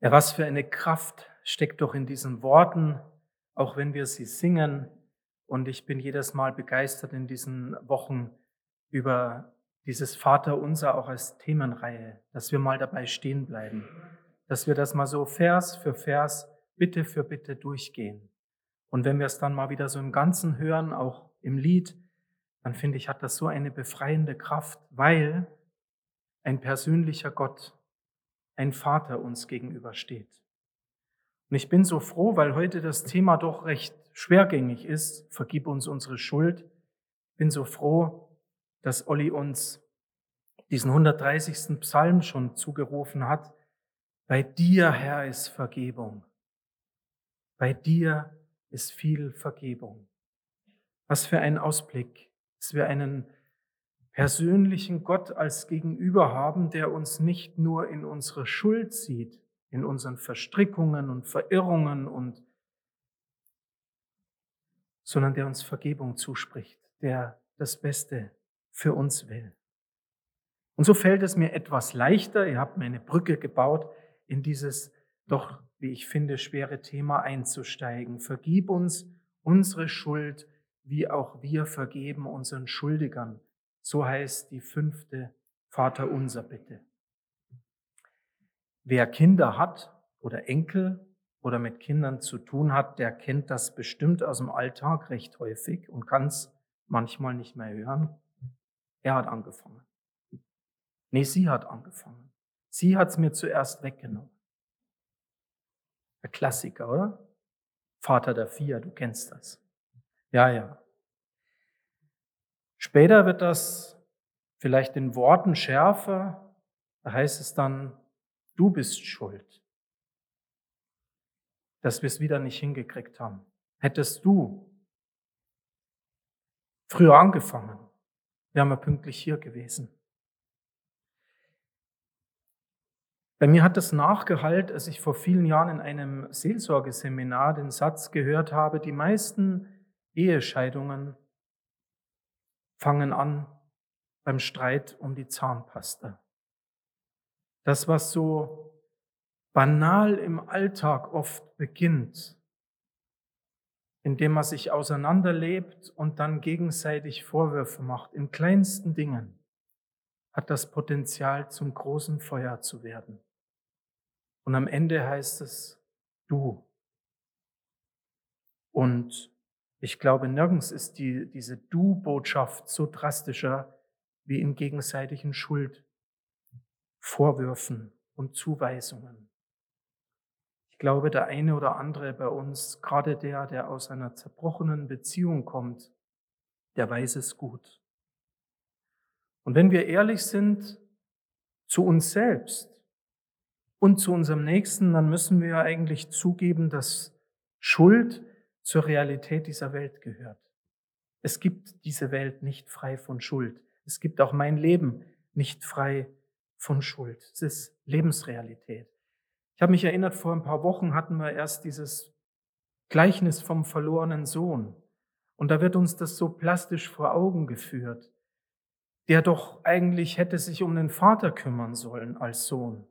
Ja, was für eine Kraft steckt doch in diesen Worten, auch wenn wir sie singen. Und ich bin jedes Mal begeistert in diesen Wochen über dieses Vaterunser auch als Themenreihe, dass wir mal dabei stehen bleiben, dass wir das mal so Vers für Vers, Bitte für Bitte durchgehen. Und wenn wir es dann mal wieder so im Ganzen hören, auch im Lied, dann finde ich, hat das so eine befreiende Kraft, weil ein persönlicher Gott, ein Vater uns gegenübersteht. Und ich bin so froh, weil heute das Thema doch recht schwergängig ist. Vergib uns unsere Schuld. Bin so froh, dass Olli uns diesen 130. Psalm schon zugerufen hat. Bei dir, Herr, ist Vergebung. Bei dir ist viel Vergebung. Was für ein Ausblick, dass wir einen persönlichen Gott als Gegenüber haben, der uns nicht nur in unsere Schuld sieht, in unseren Verstrickungen und Verirrungen und sondern der uns Vergebung zuspricht, der das Beste für uns will. Und so fällt es mir etwas leichter, ihr habt mir eine Brücke gebaut, in dieses doch, wie ich finde, schwere Thema einzusteigen. Vergib uns unsere Schuld, wie auch wir vergeben unseren Schuldigern. So heißt die fünfte Vater unser Bitte. Wer Kinder hat oder Enkel oder mit Kindern zu tun hat, der kennt das bestimmt aus dem Alltag recht häufig und kann es manchmal nicht mehr hören. Er hat angefangen. Nee, sie hat angefangen. Sie hat es mir zuerst weggenommen. Der Klassiker, oder? Vater der Vier, du kennst das. Ja, ja. Später wird das vielleicht in Worten schärfer. Da heißt es dann, Du bist schuld, dass wir es wieder nicht hingekriegt haben. Hättest du früher angefangen, wären wir pünktlich hier gewesen. Bei mir hat es nachgehalt, als ich vor vielen Jahren in einem Seelsorgeseminar den Satz gehört habe, die meisten Ehescheidungen fangen an beim Streit um die Zahnpasta. Das, was so banal im Alltag oft beginnt, indem man sich auseinanderlebt und dann gegenseitig Vorwürfe macht, in kleinsten Dingen, hat das Potenzial, zum großen Feuer zu werden. Und am Ende heißt es, du. Und ich glaube, nirgends ist die, diese Du-Botschaft so drastischer wie in gegenseitigen Schuld. Vorwürfen und Zuweisungen. Ich glaube, der eine oder andere bei uns, gerade der, der aus einer zerbrochenen Beziehung kommt, der weiß es gut. Und wenn wir ehrlich sind zu uns selbst und zu unserem Nächsten, dann müssen wir eigentlich zugeben, dass Schuld zur Realität dieser Welt gehört. Es gibt diese Welt nicht frei von Schuld. Es gibt auch mein Leben nicht frei von Schuld. Es ist Lebensrealität. Ich habe mich erinnert, vor ein paar Wochen hatten wir erst dieses Gleichnis vom verlorenen Sohn. Und da wird uns das so plastisch vor Augen geführt, der doch eigentlich hätte sich um den Vater kümmern sollen als Sohn.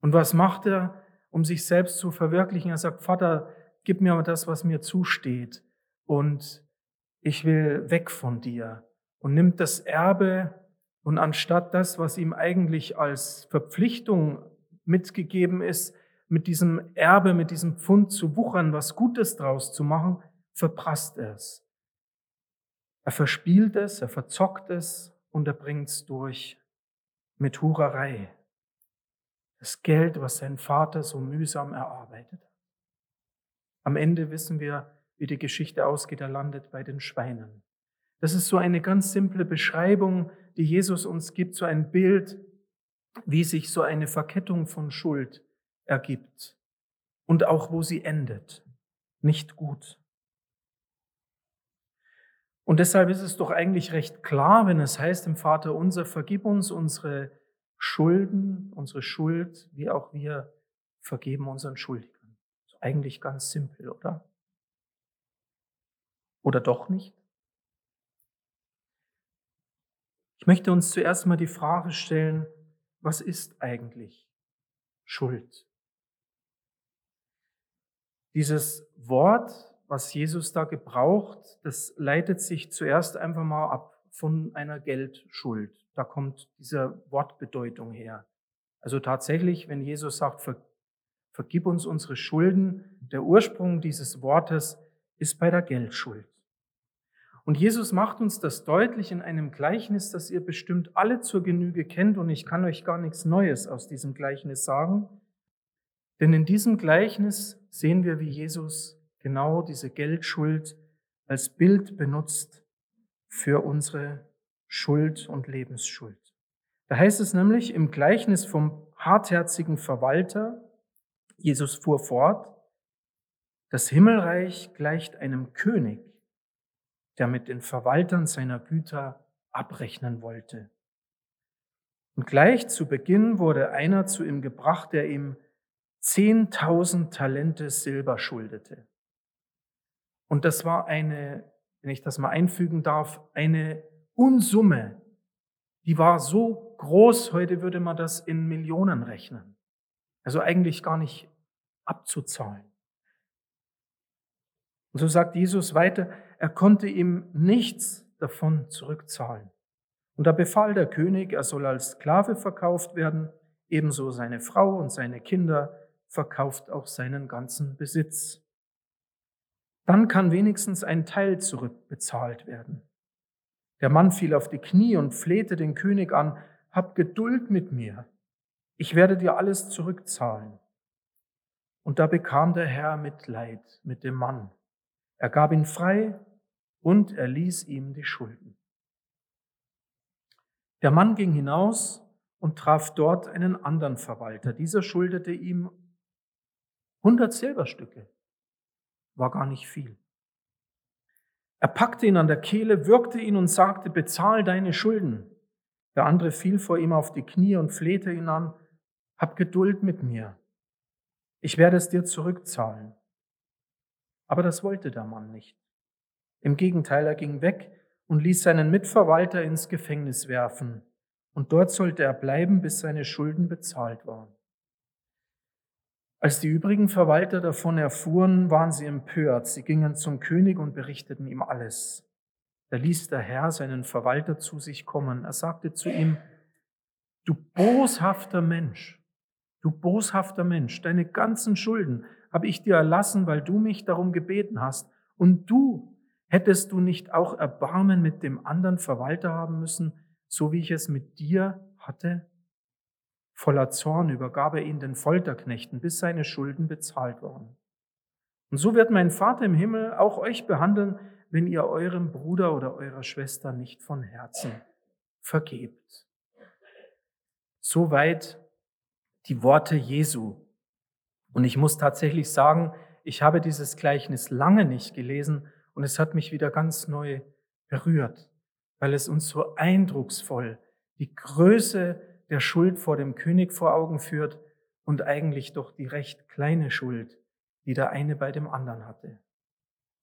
Und was macht er, um sich selbst zu verwirklichen? Er sagt, Vater, gib mir das, was mir zusteht. Und ich will weg von dir. Und nimmt das Erbe und anstatt das, was ihm eigentlich als Verpflichtung mitgegeben ist, mit diesem Erbe, mit diesem Pfund zu wuchern, was Gutes draus zu machen, verprasst er es. Er verspielt es, er verzockt es und er bringt es durch mit Hurerei. Das Geld, was sein Vater so mühsam erarbeitet. Am Ende wissen wir, wie die Geschichte ausgeht, er landet bei den Schweinen. Das ist so eine ganz simple Beschreibung, die Jesus uns gibt, so ein Bild, wie sich so eine Verkettung von Schuld ergibt und auch wo sie endet. Nicht gut. Und deshalb ist es doch eigentlich recht klar, wenn es heißt im Vater unser, vergib uns unsere Schulden, unsere Schuld, wie auch wir vergeben unseren Schuldigern. Eigentlich ganz simpel, oder? Oder doch nicht? Ich möchte uns zuerst mal die Frage stellen, was ist eigentlich Schuld? Dieses Wort, was Jesus da gebraucht, das leitet sich zuerst einfach mal ab von einer Geldschuld. Da kommt diese Wortbedeutung her. Also tatsächlich, wenn Jesus sagt, ver, vergib uns unsere Schulden, der Ursprung dieses Wortes ist bei der Geldschuld. Und Jesus macht uns das deutlich in einem Gleichnis, das ihr bestimmt alle zur Genüge kennt und ich kann euch gar nichts Neues aus diesem Gleichnis sagen. Denn in diesem Gleichnis sehen wir, wie Jesus genau diese Geldschuld als Bild benutzt für unsere Schuld und Lebensschuld. Da heißt es nämlich im Gleichnis vom hartherzigen Verwalter, Jesus fuhr fort, das Himmelreich gleicht einem König, der mit den Verwaltern seiner Güter abrechnen wollte. Und gleich zu Beginn wurde einer zu ihm gebracht, der ihm zehntausend Talente Silber schuldete. Und das war eine, wenn ich das mal einfügen darf, eine Unsumme. Die war so groß, heute würde man das in Millionen rechnen. Also eigentlich gar nicht abzuzahlen. Und so sagt Jesus weiter, er konnte ihm nichts davon zurückzahlen. Und da befahl der König, er soll als Sklave verkauft werden, ebenso seine Frau und seine Kinder, verkauft auch seinen ganzen Besitz. Dann kann wenigstens ein Teil zurückbezahlt werden. Der Mann fiel auf die Knie und flehte den König an, hab Geduld mit mir, ich werde dir alles zurückzahlen. Und da bekam der Herr Mitleid mit dem Mann. Er gab ihn frei und er ließ ihm die Schulden. Der Mann ging hinaus und traf dort einen anderen Verwalter. Dieser schuldete ihm 100 Silberstücke. War gar nicht viel. Er packte ihn an der Kehle, würgte ihn und sagte, bezahl deine Schulden. Der andere fiel vor ihm auf die Knie und flehte ihn an, hab Geduld mit mir. Ich werde es dir zurückzahlen. Aber das wollte der Mann nicht. Im Gegenteil, er ging weg und ließ seinen Mitverwalter ins Gefängnis werfen. Und dort sollte er bleiben, bis seine Schulden bezahlt waren. Als die übrigen Verwalter davon erfuhren, waren sie empört. Sie gingen zum König und berichteten ihm alles. Da ließ der Herr seinen Verwalter zu sich kommen. Er sagte zu ihm, du boshafter Mensch, du boshafter Mensch, deine ganzen Schulden habe ich dir erlassen, weil du mich darum gebeten hast. Und du, hättest du nicht auch Erbarmen mit dem anderen Verwalter haben müssen, so wie ich es mit dir hatte? Voller Zorn übergab er ihn den Folterknechten, bis seine Schulden bezahlt waren. Und so wird mein Vater im Himmel auch euch behandeln, wenn ihr eurem Bruder oder eurer Schwester nicht von Herzen vergebt. Soweit die Worte Jesu. Und ich muss tatsächlich sagen, ich habe dieses Gleichnis lange nicht gelesen und es hat mich wieder ganz neu berührt, weil es uns so eindrucksvoll die Größe der Schuld vor dem König vor Augen führt und eigentlich doch die recht kleine Schuld, die der eine bei dem anderen hatte.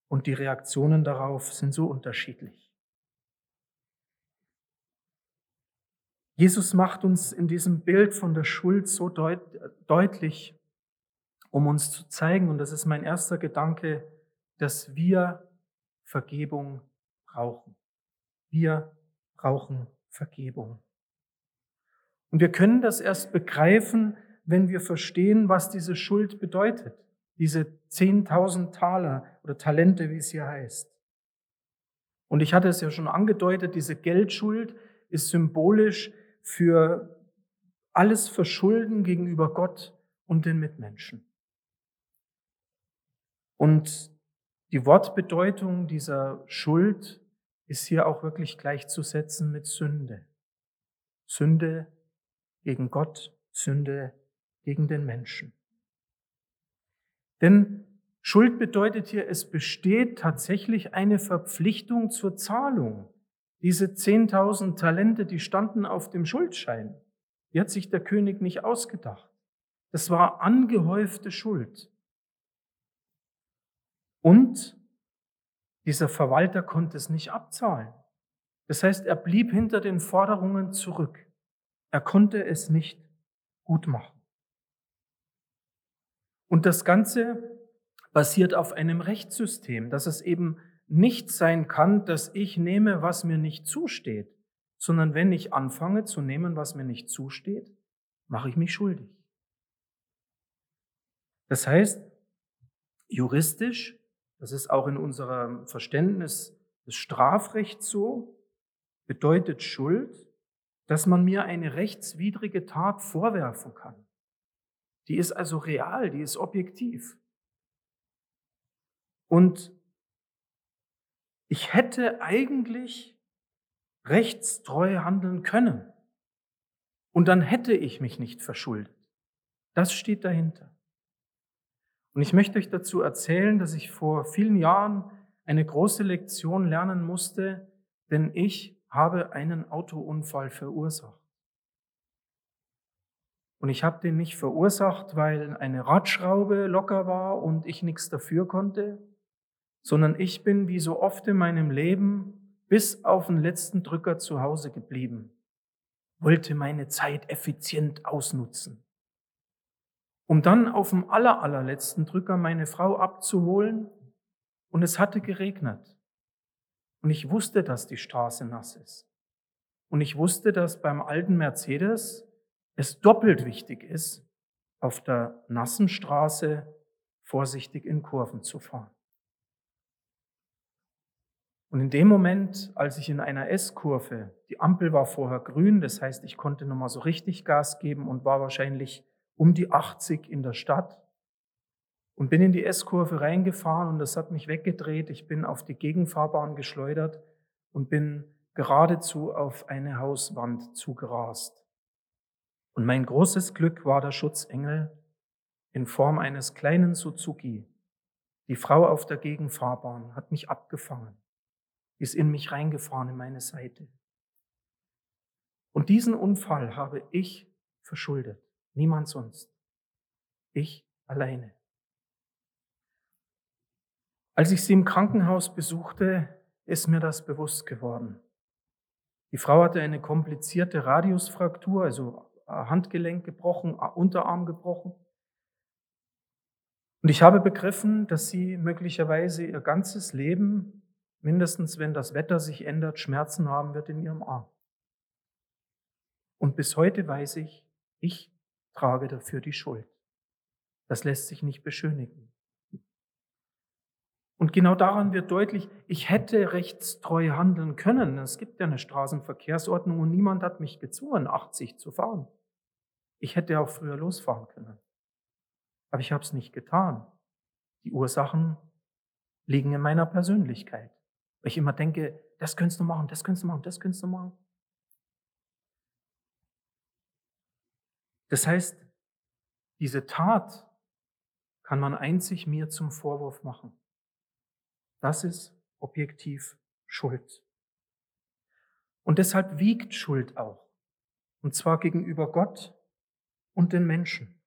Und die Reaktionen darauf sind so unterschiedlich. Jesus macht uns in diesem Bild von der Schuld so deut deutlich, um uns zu zeigen, und das ist mein erster Gedanke, dass wir Vergebung brauchen. Wir brauchen Vergebung. Und wir können das erst begreifen, wenn wir verstehen, was diese Schuld bedeutet. Diese 10.000 Taler oder Talente, wie es hier heißt. Und ich hatte es ja schon angedeutet, diese Geldschuld ist symbolisch für alles Verschulden gegenüber Gott und den Mitmenschen. Und die Wortbedeutung dieser Schuld ist hier auch wirklich gleichzusetzen mit Sünde. Sünde gegen Gott, Sünde gegen den Menschen. Denn Schuld bedeutet hier, es besteht tatsächlich eine Verpflichtung zur Zahlung. Diese 10.000 Talente, die standen auf dem Schuldschein. Die hat sich der König nicht ausgedacht. Das war angehäufte Schuld. Und dieser Verwalter konnte es nicht abzahlen. Das heißt, er blieb hinter den Forderungen zurück. Er konnte es nicht gut machen. Und das Ganze basiert auf einem Rechtssystem, dass es eben nicht sein kann, dass ich nehme, was mir nicht zusteht, sondern wenn ich anfange zu nehmen, was mir nicht zusteht, mache ich mich schuldig. Das heißt, juristisch, das ist auch in unserem Verständnis des Strafrechts so, bedeutet Schuld, dass man mir eine rechtswidrige Tat vorwerfen kann. Die ist also real, die ist objektiv. Und ich hätte eigentlich rechtstreu handeln können. Und dann hätte ich mich nicht verschuldet. Das steht dahinter. Und ich möchte euch dazu erzählen, dass ich vor vielen Jahren eine große Lektion lernen musste, denn ich habe einen Autounfall verursacht. Und ich habe den nicht verursacht, weil eine Radschraube locker war und ich nichts dafür konnte, sondern ich bin wie so oft in meinem Leben bis auf den letzten Drücker zu Hause geblieben, wollte meine Zeit effizient ausnutzen, um dann auf dem aller, allerletzten Drücker meine Frau abzuholen und es hatte geregnet. Und ich wusste, dass die Straße nass ist. Und ich wusste, dass beim alten Mercedes es doppelt wichtig ist, auf der nassen Straße vorsichtig in Kurven zu fahren. Und in dem Moment, als ich in einer S-Kurve, die Ampel war vorher grün, das heißt, ich konnte nochmal so richtig Gas geben und war wahrscheinlich um die 80 in der Stadt und bin in die S-Kurve reingefahren und das hat mich weggedreht. Ich bin auf die Gegenfahrbahn geschleudert und bin geradezu auf eine Hauswand zugerast. Und mein großes Glück war der Schutzengel in Form eines kleinen Suzuki. Die Frau auf der Gegenfahrbahn hat mich abgefangen ist in mich reingefahren, in meine Seite. Und diesen Unfall habe ich verschuldet. Niemand sonst. Ich alleine. Als ich sie im Krankenhaus besuchte, ist mir das bewusst geworden. Die Frau hatte eine komplizierte Radiusfraktur, also Handgelenk gebrochen, Unterarm gebrochen. Und ich habe begriffen, dass sie möglicherweise ihr ganzes Leben mindestens wenn das Wetter sich ändert, Schmerzen haben wird in ihrem Arm. Und bis heute weiß ich, ich trage dafür die Schuld. Das lässt sich nicht beschönigen. Und genau daran wird deutlich, ich hätte rechtstreu handeln können. Es gibt ja eine Straßenverkehrsordnung und niemand hat mich gezwungen, 80 zu fahren. Ich hätte auch früher losfahren können. Aber ich habe es nicht getan. Die Ursachen liegen in meiner Persönlichkeit. Weil ich immer denke, das könntest du machen, das könntest du machen, das könntest du machen. Das heißt, diese Tat kann man einzig mir zum Vorwurf machen. Das ist objektiv Schuld. Und deshalb wiegt Schuld auch. Und zwar gegenüber Gott und den Menschen.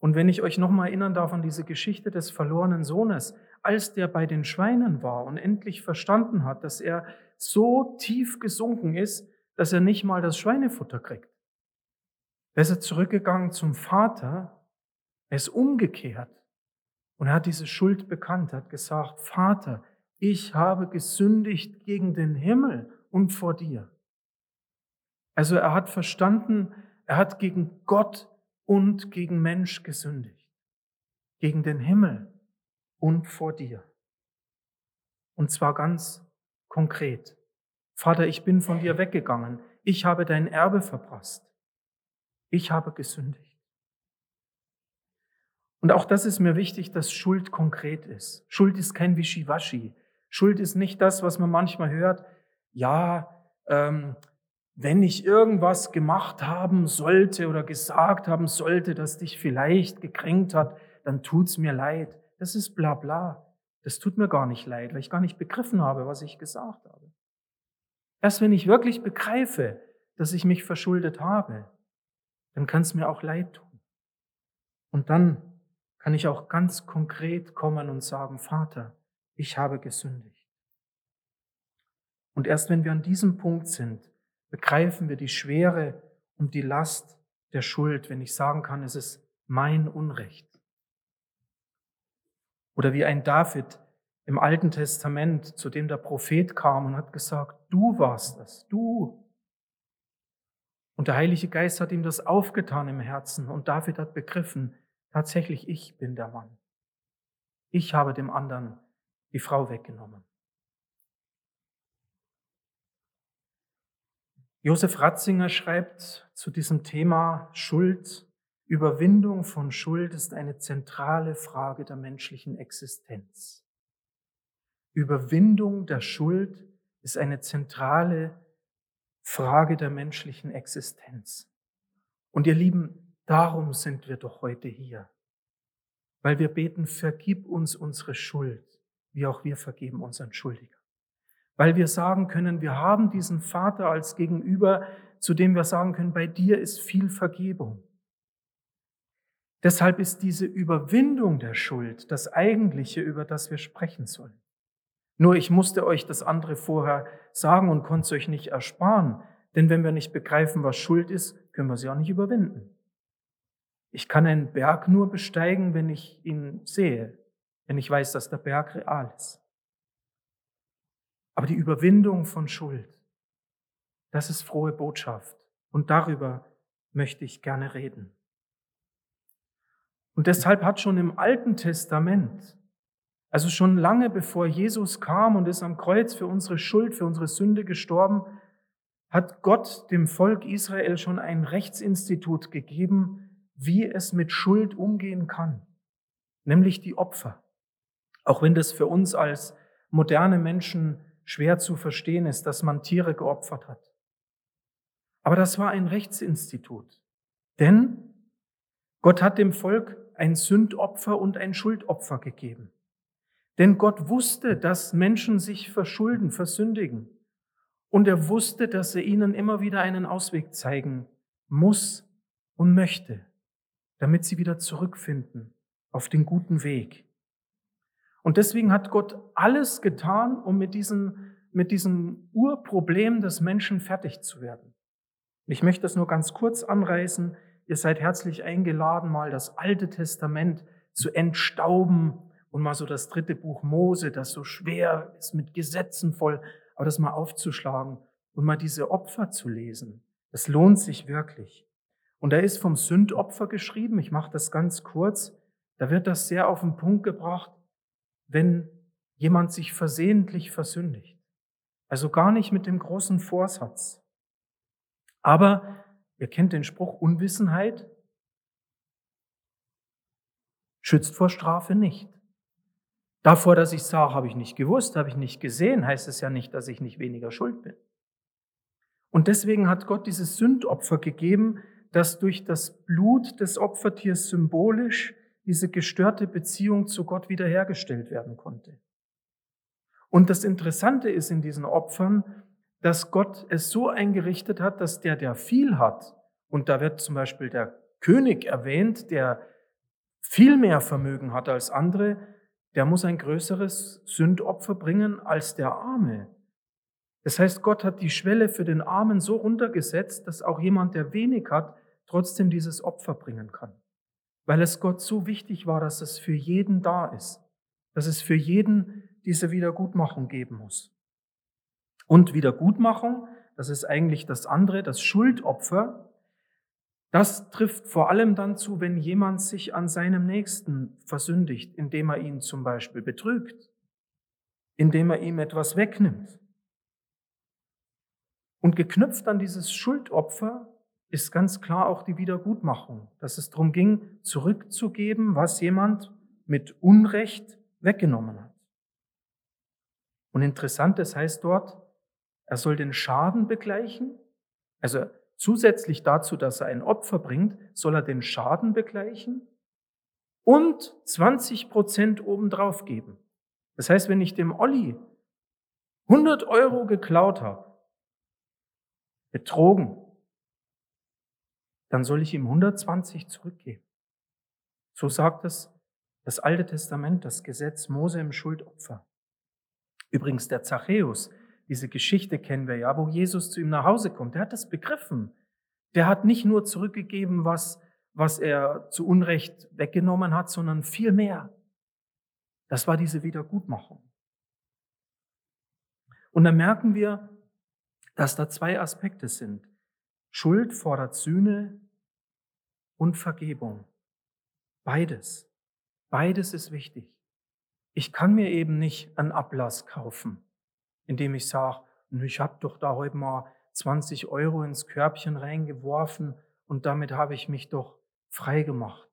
Und wenn ich euch nochmal erinnern darf an diese Geschichte des verlorenen Sohnes, als der bei den Schweinen war und endlich verstanden hat, dass er so tief gesunken ist, dass er nicht mal das Schweinefutter kriegt. Da ist er zurückgegangen zum Vater, er ist umgekehrt und er hat diese Schuld bekannt, er hat gesagt, Vater, ich habe gesündigt gegen den Himmel und vor dir. Also er hat verstanden, er hat gegen Gott und gegen Mensch gesündigt, gegen den Himmel und vor dir. Und zwar ganz konkret. Vater, ich bin von dir weggegangen. Ich habe dein Erbe verpasst. Ich habe gesündigt. Und auch das ist mir wichtig, dass Schuld konkret ist. Schuld ist kein Wischiwaschi. Schuld ist nicht das, was man manchmal hört. Ja, ähm, wenn ich irgendwas gemacht haben sollte oder gesagt haben sollte, das dich vielleicht gekränkt hat, dann tut's mir leid. Das ist bla bla. Das tut mir gar nicht leid, weil ich gar nicht begriffen habe, was ich gesagt habe. Erst wenn ich wirklich begreife, dass ich mich verschuldet habe, dann kann es mir auch leid tun. Und dann kann ich auch ganz konkret kommen und sagen, Vater, ich habe gesündigt. Und erst wenn wir an diesem Punkt sind, begreifen wir die Schwere und die Last der Schuld, wenn ich sagen kann, es ist mein Unrecht. Oder wie ein David im Alten Testament, zu dem der Prophet kam und hat gesagt, du warst es, du. Und der Heilige Geist hat ihm das aufgetan im Herzen und David hat begriffen, tatsächlich ich bin der Mann. Ich habe dem anderen die Frau weggenommen. Josef Ratzinger schreibt zu diesem Thema Schuld, Überwindung von Schuld ist eine zentrale Frage der menschlichen Existenz. Überwindung der Schuld ist eine zentrale Frage der menschlichen Existenz. Und ihr Lieben, darum sind wir doch heute hier. Weil wir beten, vergib uns unsere Schuld, wie auch wir vergeben unseren Schuldiger. Weil wir sagen können, wir haben diesen Vater als Gegenüber, zu dem wir sagen können, bei dir ist viel Vergebung. Deshalb ist diese Überwindung der Schuld das eigentliche, über das wir sprechen sollen. Nur ich musste euch das andere vorher sagen und konnte es euch nicht ersparen. Denn wenn wir nicht begreifen, was Schuld ist, können wir sie auch nicht überwinden. Ich kann einen Berg nur besteigen, wenn ich ihn sehe, wenn ich weiß, dass der Berg real ist. Aber die Überwindung von Schuld, das ist frohe Botschaft. Und darüber möchte ich gerne reden. Und deshalb hat schon im Alten Testament also schon lange bevor Jesus kam und ist am Kreuz für unsere Schuld, für unsere Sünde gestorben, hat Gott dem Volk Israel schon ein Rechtsinstitut gegeben, wie es mit Schuld umgehen kann, nämlich die Opfer. Auch wenn das für uns als moderne Menschen schwer zu verstehen ist, dass man Tiere geopfert hat. Aber das war ein Rechtsinstitut. Denn Gott hat dem Volk ein Sündopfer und ein Schuldopfer gegeben. Denn Gott wusste, dass Menschen sich verschulden, versündigen. Und er wusste, dass er ihnen immer wieder einen Ausweg zeigen muss und möchte, damit sie wieder zurückfinden auf den guten Weg. Und deswegen hat Gott alles getan, um mit diesem, mit diesem Urproblem des Menschen fertig zu werden. Ich möchte das nur ganz kurz anreißen. Ihr seid herzlich eingeladen, mal das Alte Testament zu entstauben und mal so das dritte Buch Mose, das so schwer ist mit Gesetzen voll, aber das mal aufzuschlagen und mal diese Opfer zu lesen. Das lohnt sich wirklich. Und da ist vom Sündopfer geschrieben, ich mache das ganz kurz, da wird das sehr auf den Punkt gebracht, wenn jemand sich versehentlich versündigt. Also gar nicht mit dem großen Vorsatz. Aber ihr kennt den Spruch, Unwissenheit schützt vor Strafe nicht. Davor, dass ich sage, habe ich nicht gewusst, habe ich nicht gesehen, heißt es ja nicht, dass ich nicht weniger schuld bin. Und deswegen hat Gott dieses Sündopfer gegeben, dass durch das Blut des Opfertiers symbolisch diese gestörte Beziehung zu Gott wiederhergestellt werden konnte. Und das Interessante ist in diesen Opfern, dass Gott es so eingerichtet hat, dass der, der viel hat, und da wird zum Beispiel der König erwähnt, der viel mehr Vermögen hat als andere, der muss ein größeres Sündopfer bringen als der Arme. Das heißt, Gott hat die Schwelle für den Armen so runtergesetzt, dass auch jemand, der wenig hat, trotzdem dieses Opfer bringen kann. Weil es Gott so wichtig war, dass es für jeden da ist, dass es für jeden diese Wiedergutmachung geben muss. Und Wiedergutmachung, das ist eigentlich das andere, das Schuldopfer, das trifft vor allem dann zu, wenn jemand sich an seinem Nächsten versündigt, indem er ihn zum Beispiel betrügt, indem er ihm etwas wegnimmt. Und geknüpft an dieses Schuldopfer ist ganz klar auch die Wiedergutmachung, dass es darum ging, zurückzugeben, was jemand mit Unrecht weggenommen hat. Und interessant, das heißt dort, er soll den Schaden begleichen, also Zusätzlich dazu, dass er ein Opfer bringt, soll er den Schaden begleichen und 20 Prozent obendrauf geben. Das heißt, wenn ich dem Olli 100 Euro geklaut habe, betrogen, dann soll ich ihm 120 zurückgeben. So sagt es das Alte Testament, das Gesetz Mose im Schuldopfer. Übrigens der Zachäus, diese Geschichte kennen wir ja, wo Jesus zu ihm nach Hause kommt. Der hat das begriffen. Der hat nicht nur zurückgegeben, was, was er zu Unrecht weggenommen hat, sondern viel mehr. Das war diese Wiedergutmachung. Und dann merken wir, dass da zwei Aspekte sind. Schuld fordert Sühne und Vergebung. Beides. Beides ist wichtig. Ich kann mir eben nicht einen Ablass kaufen, indem ich sage, ich habe doch da heute mal 20 Euro ins Körbchen reingeworfen und damit habe ich mich doch frei gemacht.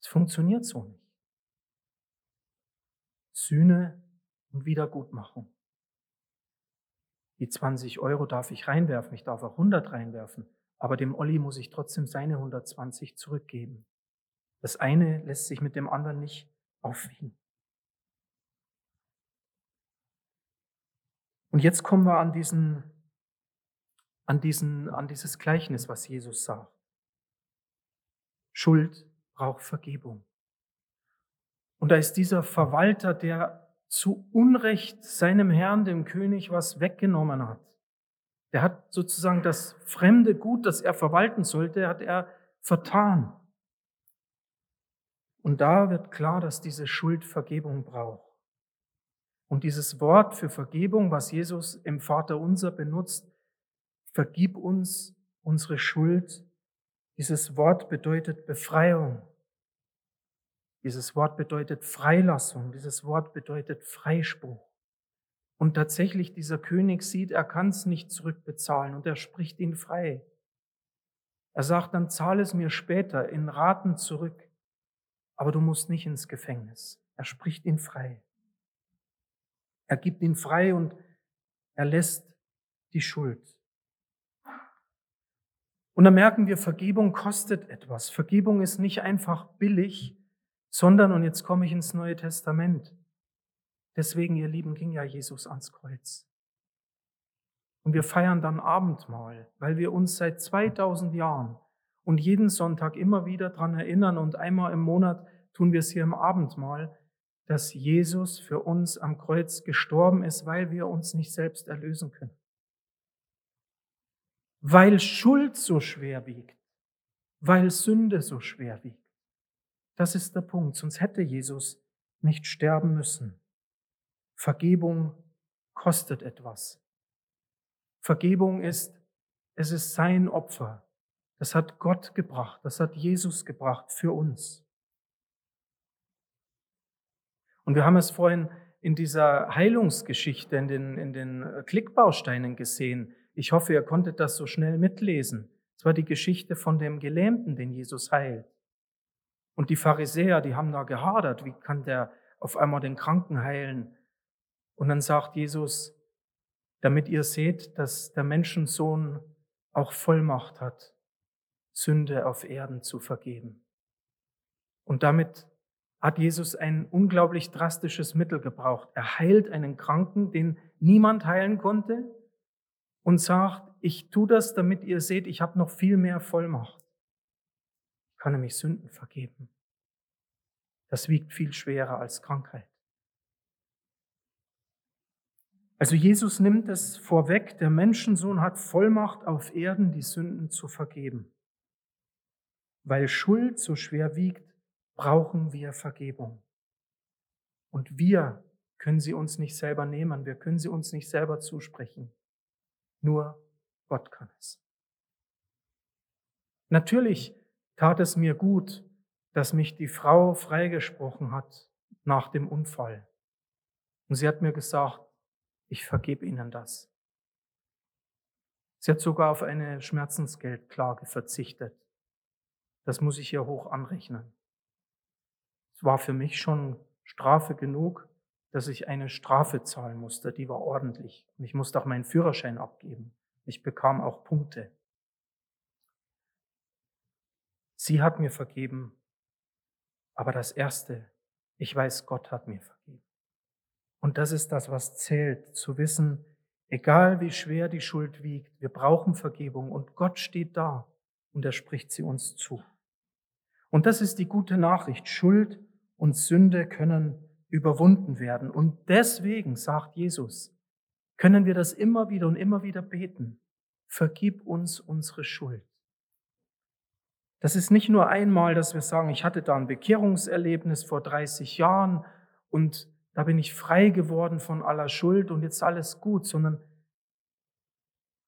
Es funktioniert so nicht. Sühne und Wiedergutmachung. Die 20 Euro darf ich reinwerfen, ich darf auch 100 reinwerfen, aber dem Olli muss ich trotzdem seine 120 zurückgeben. Das eine lässt sich mit dem anderen nicht aufwiegen. Und jetzt kommen wir an diesen, an diesen, an dieses Gleichnis, was Jesus sagt. Schuld braucht Vergebung. Und da ist dieser Verwalter, der zu Unrecht seinem Herrn, dem König, was weggenommen hat. Der hat sozusagen das fremde Gut, das er verwalten sollte, hat er vertan. Und da wird klar, dass diese Schuld Vergebung braucht. Und dieses Wort für Vergebung, was Jesus im Vater unser benutzt, vergib uns unsere Schuld, dieses Wort bedeutet Befreiung. Dieses Wort bedeutet Freilassung. Dieses Wort bedeutet Freispruch. Und tatsächlich dieser König sieht, er kann es nicht zurückbezahlen und er spricht ihn frei. Er sagt dann, zahl es mir später in Raten zurück, aber du musst nicht ins Gefängnis. Er spricht ihn frei. Er gibt ihn frei und er lässt die Schuld. Und dann merken wir, Vergebung kostet etwas. Vergebung ist nicht einfach billig, sondern, und jetzt komme ich ins Neue Testament, deswegen, ihr Lieben, ging ja Jesus ans Kreuz. Und wir feiern dann Abendmahl, weil wir uns seit 2000 Jahren und jeden Sonntag immer wieder dran erinnern und einmal im Monat tun wir es hier im Abendmahl, dass Jesus für uns am Kreuz gestorben ist, weil wir uns nicht selbst erlösen können. Weil Schuld so schwer wiegt, weil Sünde so schwer wiegt. Das ist der Punkt, sonst hätte Jesus nicht sterben müssen. Vergebung kostet etwas. Vergebung ist, es ist sein Opfer. Das hat Gott gebracht, das hat Jesus gebracht für uns. Und wir haben es vorhin in dieser Heilungsgeschichte, in den, in den Klickbausteinen gesehen. Ich hoffe, ihr konntet das so schnell mitlesen. Es war die Geschichte von dem Gelähmten, den Jesus heilt. Und die Pharisäer, die haben da gehadert. Wie kann der auf einmal den Kranken heilen? Und dann sagt Jesus, damit ihr seht, dass der Menschensohn auch Vollmacht hat, Sünde auf Erden zu vergeben. Und damit hat Jesus ein unglaublich drastisches Mittel gebraucht. Er heilt einen Kranken, den niemand heilen konnte und sagt, ich tue das, damit ihr seht, ich habe noch viel mehr Vollmacht. Kann nämlich Sünden vergeben. Das wiegt viel schwerer als Krankheit. Also Jesus nimmt es vorweg, der Menschensohn hat Vollmacht auf Erden, die Sünden zu vergeben. Weil Schuld so schwer wiegt, brauchen wir Vergebung. Und wir können sie uns nicht selber nehmen, wir können sie uns nicht selber zusprechen. Nur Gott kann es. Natürlich tat es mir gut, dass mich die Frau freigesprochen hat nach dem Unfall. Und sie hat mir gesagt, ich vergebe Ihnen das. Sie hat sogar auf eine Schmerzensgeldklage verzichtet. Das muss ich ihr hoch anrechnen war für mich schon Strafe genug, dass ich eine Strafe zahlen musste, die war ordentlich. Und ich musste auch meinen Führerschein abgeben. Ich bekam auch Punkte. Sie hat mir vergeben, aber das Erste, ich weiß, Gott hat mir vergeben. Und das ist das, was zählt, zu wissen, egal wie schwer die Schuld wiegt, wir brauchen Vergebung und Gott steht da und er spricht sie uns zu. Und das ist die gute Nachricht. Schuld und Sünde können überwunden werden. Und deswegen, sagt Jesus, können wir das immer wieder und immer wieder beten. Vergib uns unsere Schuld. Das ist nicht nur einmal, dass wir sagen, ich hatte da ein Bekehrungserlebnis vor 30 Jahren und da bin ich frei geworden von aller Schuld und jetzt alles gut, sondern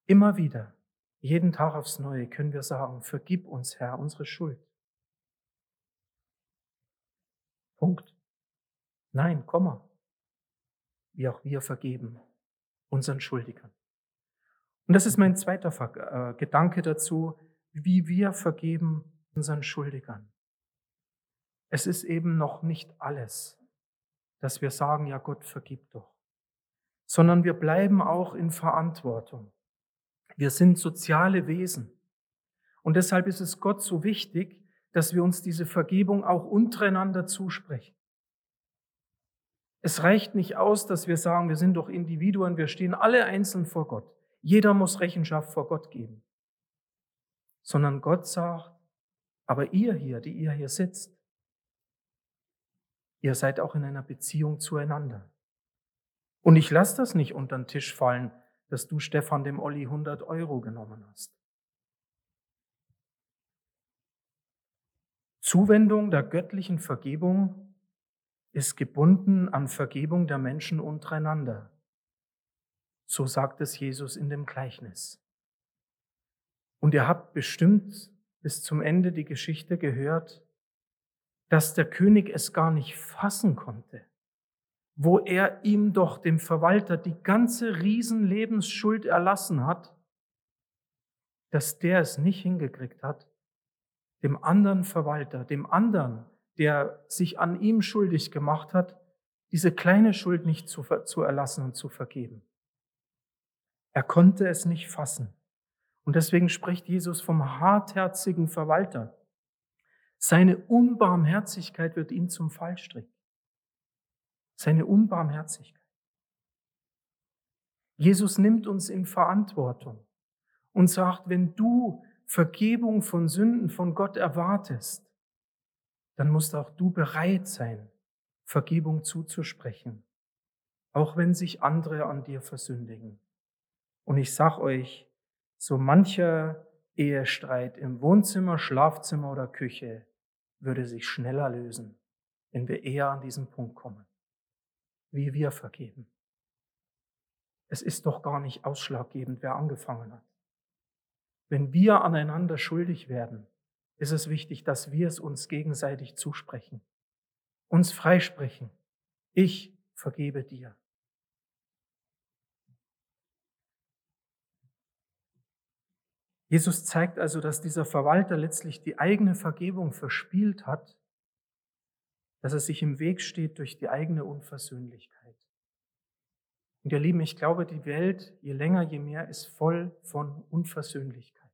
immer wieder, jeden Tag aufs Neue können wir sagen, vergib uns, Herr, unsere Schuld. Punkt. Nein, Komma. Wie auch wir vergeben unseren Schuldigern. Und das ist mein zweiter äh, Gedanke dazu, wie wir vergeben unseren Schuldigern. Es ist eben noch nicht alles, dass wir sagen, ja Gott, vergib doch, sondern wir bleiben auch in Verantwortung. Wir sind soziale Wesen. Und deshalb ist es Gott so wichtig, dass wir uns diese Vergebung auch untereinander zusprechen. Es reicht nicht aus, dass wir sagen, wir sind doch Individuen, wir stehen alle einzeln vor Gott. Jeder muss Rechenschaft vor Gott geben. Sondern Gott sagt, aber ihr hier, die ihr hier sitzt, ihr seid auch in einer Beziehung zueinander. Und ich lasse das nicht unter den Tisch fallen, dass du Stefan dem Olli 100 Euro genommen hast. Zuwendung der göttlichen Vergebung ist gebunden an Vergebung der Menschen untereinander. So sagt es Jesus in dem Gleichnis. Und ihr habt bestimmt bis zum Ende die Geschichte gehört, dass der König es gar nicht fassen konnte, wo er ihm doch, dem Verwalter, die ganze Riesenlebensschuld erlassen hat, dass der es nicht hingekriegt hat, dem anderen Verwalter, dem anderen, der sich an ihm schuldig gemacht hat, diese kleine Schuld nicht zu, zu erlassen und zu vergeben. Er konnte es nicht fassen. Und deswegen spricht Jesus vom hartherzigen Verwalter. Seine Unbarmherzigkeit wird ihm zum Fallstrick seine Unbarmherzigkeit. Jesus nimmt uns in Verantwortung und sagt, wenn du Vergebung von Sünden von Gott erwartest, dann musst auch du bereit sein, Vergebung zuzusprechen, auch wenn sich andere an dir versündigen. Und ich sag euch, so mancher Ehestreit im Wohnzimmer, Schlafzimmer oder Küche würde sich schneller lösen, wenn wir eher an diesen Punkt kommen wie wir vergeben. Es ist doch gar nicht ausschlaggebend, wer angefangen hat. Wenn wir aneinander schuldig werden, ist es wichtig, dass wir es uns gegenseitig zusprechen, uns freisprechen. Ich vergebe dir. Jesus zeigt also, dass dieser Verwalter letztlich die eigene Vergebung verspielt hat dass es sich im Weg steht durch die eigene Unversöhnlichkeit. Und ihr Lieben, ich glaube, die Welt, je länger, je mehr, ist voll von Unversöhnlichkeit.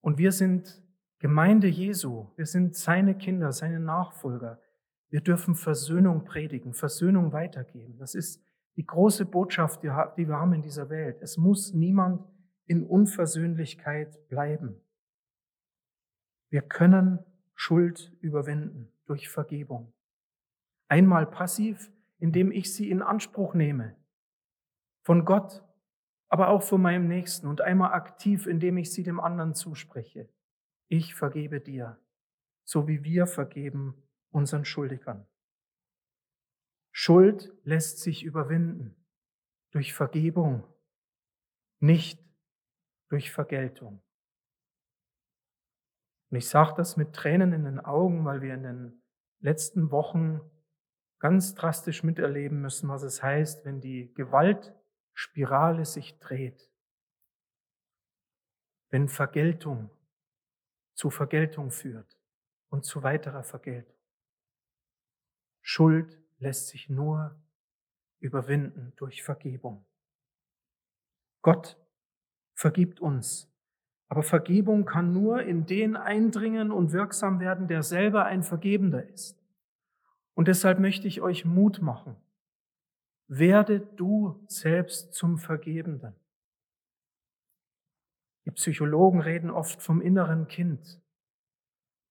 Und wir sind Gemeinde Jesu, wir sind seine Kinder, seine Nachfolger. Wir dürfen Versöhnung predigen, Versöhnung weitergeben. Das ist die große Botschaft, die wir haben in dieser Welt. Es muss niemand in Unversöhnlichkeit bleiben. Wir können Schuld überwinden durch Vergebung. Einmal passiv, indem ich sie in Anspruch nehme. Von Gott, aber auch von meinem Nächsten. Und einmal aktiv, indem ich sie dem anderen zuspreche. Ich vergebe dir, so wie wir vergeben unseren Schuldigern. Schuld lässt sich überwinden durch Vergebung, nicht durch Vergeltung. Und ich sage das mit Tränen in den Augen, weil wir in den letzten Wochen ganz drastisch miterleben müssen, was es heißt, wenn die Gewaltspirale sich dreht. Wenn Vergeltung zu Vergeltung führt und zu weiterer Vergeltung. Schuld lässt sich nur überwinden durch Vergebung. Gott vergibt uns aber Vergebung kann nur in den eindringen und wirksam werden, der selber ein Vergebender ist. Und deshalb möchte ich euch Mut machen. Werde du selbst zum Vergebenden. Die Psychologen reden oft vom inneren Kind.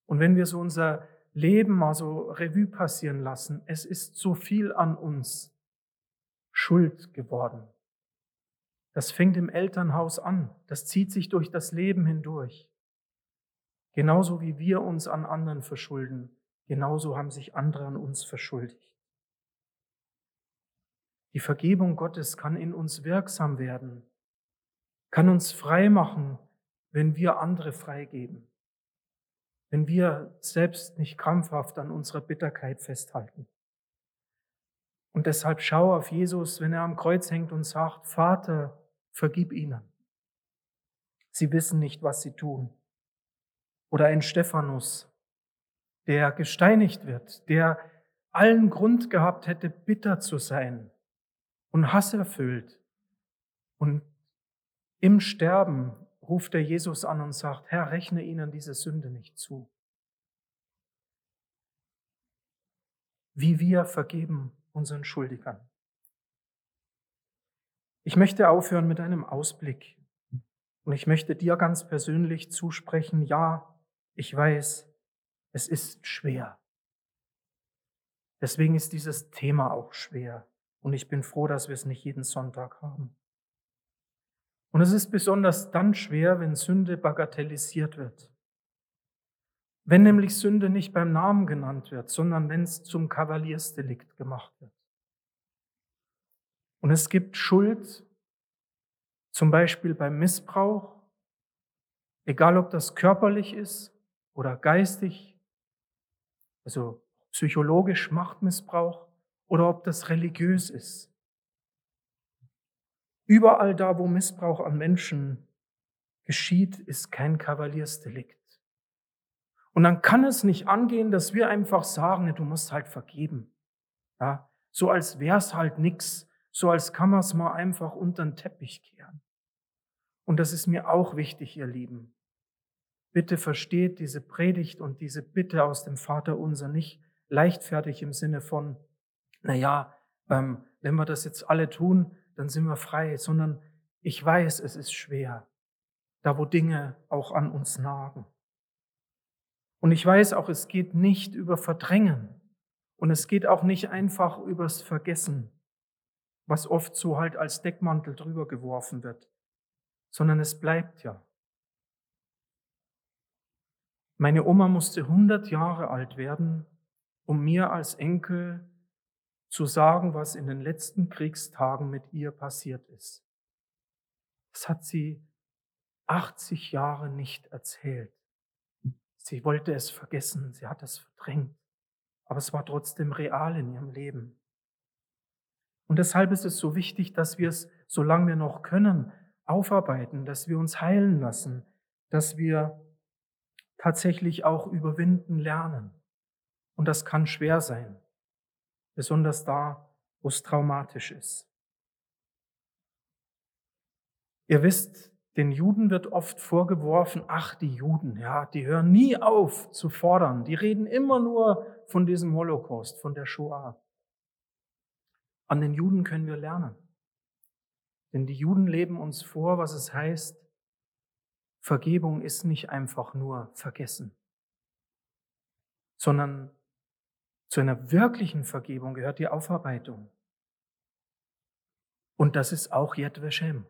Und wenn wir so unser Leben mal so Revue passieren lassen, es ist so viel an uns Schuld geworden. Das fängt im Elternhaus an. Das zieht sich durch das Leben hindurch. Genauso wie wir uns an anderen verschulden, genauso haben sich andere an uns verschuldigt. Die Vergebung Gottes kann in uns wirksam werden, kann uns frei machen, wenn wir andere freigeben, wenn wir selbst nicht krampfhaft an unserer Bitterkeit festhalten. Und deshalb schau auf Jesus, wenn er am Kreuz hängt und sagt, Vater, vergib ihnen. Sie wissen nicht, was sie tun. Oder ein Stephanus, der gesteinigt wird, der allen Grund gehabt hätte, bitter zu sein und Hass erfüllt. Und im Sterben ruft er Jesus an und sagt, Herr, rechne ihnen diese Sünde nicht zu. Wie wir vergeben unseren Schuldigern. Ich möchte aufhören mit einem Ausblick. Und ich möchte dir ganz persönlich zusprechen, ja, ich weiß, es ist schwer. Deswegen ist dieses Thema auch schwer. Und ich bin froh, dass wir es nicht jeden Sonntag haben. Und es ist besonders dann schwer, wenn Sünde bagatellisiert wird. Wenn nämlich Sünde nicht beim Namen genannt wird, sondern wenn es zum Kavaliersdelikt gemacht wird. Und es gibt Schuld, zum Beispiel beim Missbrauch, egal ob das körperlich ist oder geistig, also psychologisch Machtmissbrauch, oder ob das religiös ist. Überall da, wo Missbrauch an Menschen geschieht, ist kein Kavaliersdelikt. Und dann kann es nicht angehen, dass wir einfach sagen, du musst halt vergeben. Ja, so als wär's halt nix, so als kann man es mal einfach unter den Teppich kehren. Und das ist mir auch wichtig, ihr Lieben. Bitte versteht diese Predigt und diese Bitte aus dem Vater unser nicht leichtfertig im Sinne von, na ja, ähm, wenn wir das jetzt alle tun, dann sind wir frei, sondern ich weiß, es ist schwer, da wo Dinge auch an uns nagen. Und ich weiß auch, es geht nicht über Verdrängen und es geht auch nicht einfach übers Vergessen, was oft so halt als Deckmantel drüber geworfen wird, sondern es bleibt ja. Meine Oma musste 100 Jahre alt werden, um mir als Enkel zu sagen, was in den letzten Kriegstagen mit ihr passiert ist. Das hat sie 80 Jahre nicht erzählt. Sie wollte es vergessen, sie hat es verdrängt, aber es war trotzdem real in ihrem Leben. Und deshalb ist es so wichtig, dass wir es, solange wir noch können, aufarbeiten, dass wir uns heilen lassen, dass wir tatsächlich auch überwinden lernen. Und das kann schwer sein, besonders da, wo es traumatisch ist. Ihr wisst, den Juden wird oft vorgeworfen, ach, die Juden, ja, die hören nie auf zu fordern. Die reden immer nur von diesem Holocaust, von der Shoah. An den Juden können wir lernen. Denn die Juden leben uns vor, was es heißt, Vergebung ist nicht einfach nur vergessen, sondern zu einer wirklichen Vergebung gehört die Aufarbeitung. Und das ist auch Yad Vashem.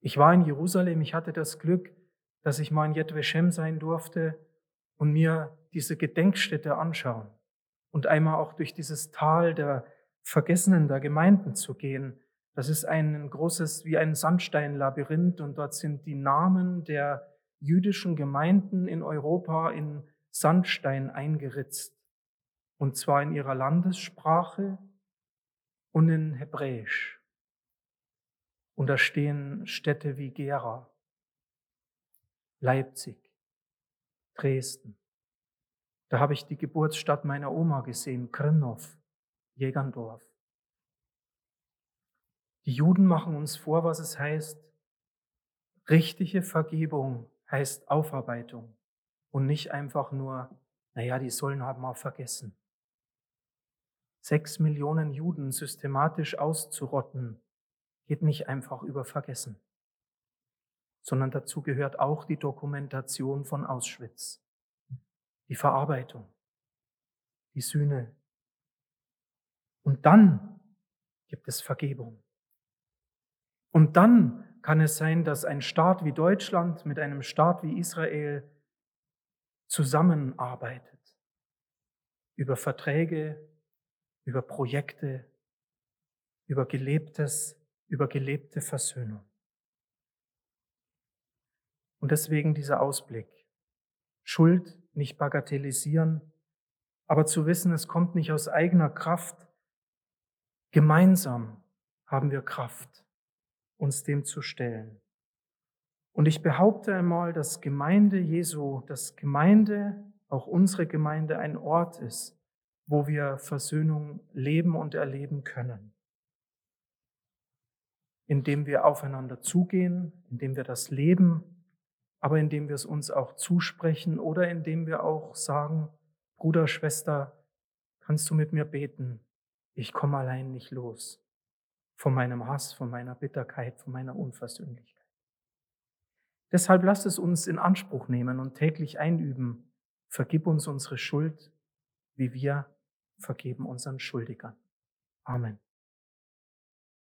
Ich war in Jerusalem, ich hatte das Glück, dass ich mal in Yad Vashem sein durfte und mir diese Gedenkstätte anschauen und einmal auch durch dieses Tal der Vergessenen der Gemeinden zu gehen. Das ist ein großes, wie ein Sandsteinlabyrinth und dort sind die Namen der jüdischen Gemeinden in Europa in Sandstein eingeritzt. Und zwar in ihrer Landessprache und in Hebräisch. Und da stehen Städte wie Gera, Leipzig, Dresden. Da habe ich die Geburtsstadt meiner Oma gesehen, Krnov, Jägerndorf. Die Juden machen uns vor, was es heißt. Richtige Vergebung heißt Aufarbeitung und nicht einfach nur, naja, die sollen halt mal vergessen. Sechs Millionen Juden systematisch auszurotten, geht nicht einfach über Vergessen, sondern dazu gehört auch die Dokumentation von Auschwitz, die Verarbeitung, die Sühne. Und dann gibt es Vergebung. Und dann kann es sein, dass ein Staat wie Deutschland mit einem Staat wie Israel zusammenarbeitet über Verträge, über Projekte, über gelebtes, über gelebte Versöhnung. Und deswegen dieser Ausblick. Schuld nicht bagatellisieren, aber zu wissen, es kommt nicht aus eigener Kraft. Gemeinsam haben wir Kraft, uns dem zu stellen. Und ich behaupte einmal, dass Gemeinde Jesu, dass Gemeinde, auch unsere Gemeinde, ein Ort ist, wo wir Versöhnung leben und erleben können. Indem wir aufeinander zugehen, indem wir das leben, aber indem wir es uns auch zusprechen oder indem wir auch sagen, Bruder, Schwester, kannst du mit mir beten? Ich komme allein nicht los von meinem Hass, von meiner Bitterkeit, von meiner Unversöhnlichkeit. Deshalb lasst es uns in Anspruch nehmen und täglich einüben. Vergib uns unsere Schuld, wie wir vergeben unseren Schuldigern. Amen.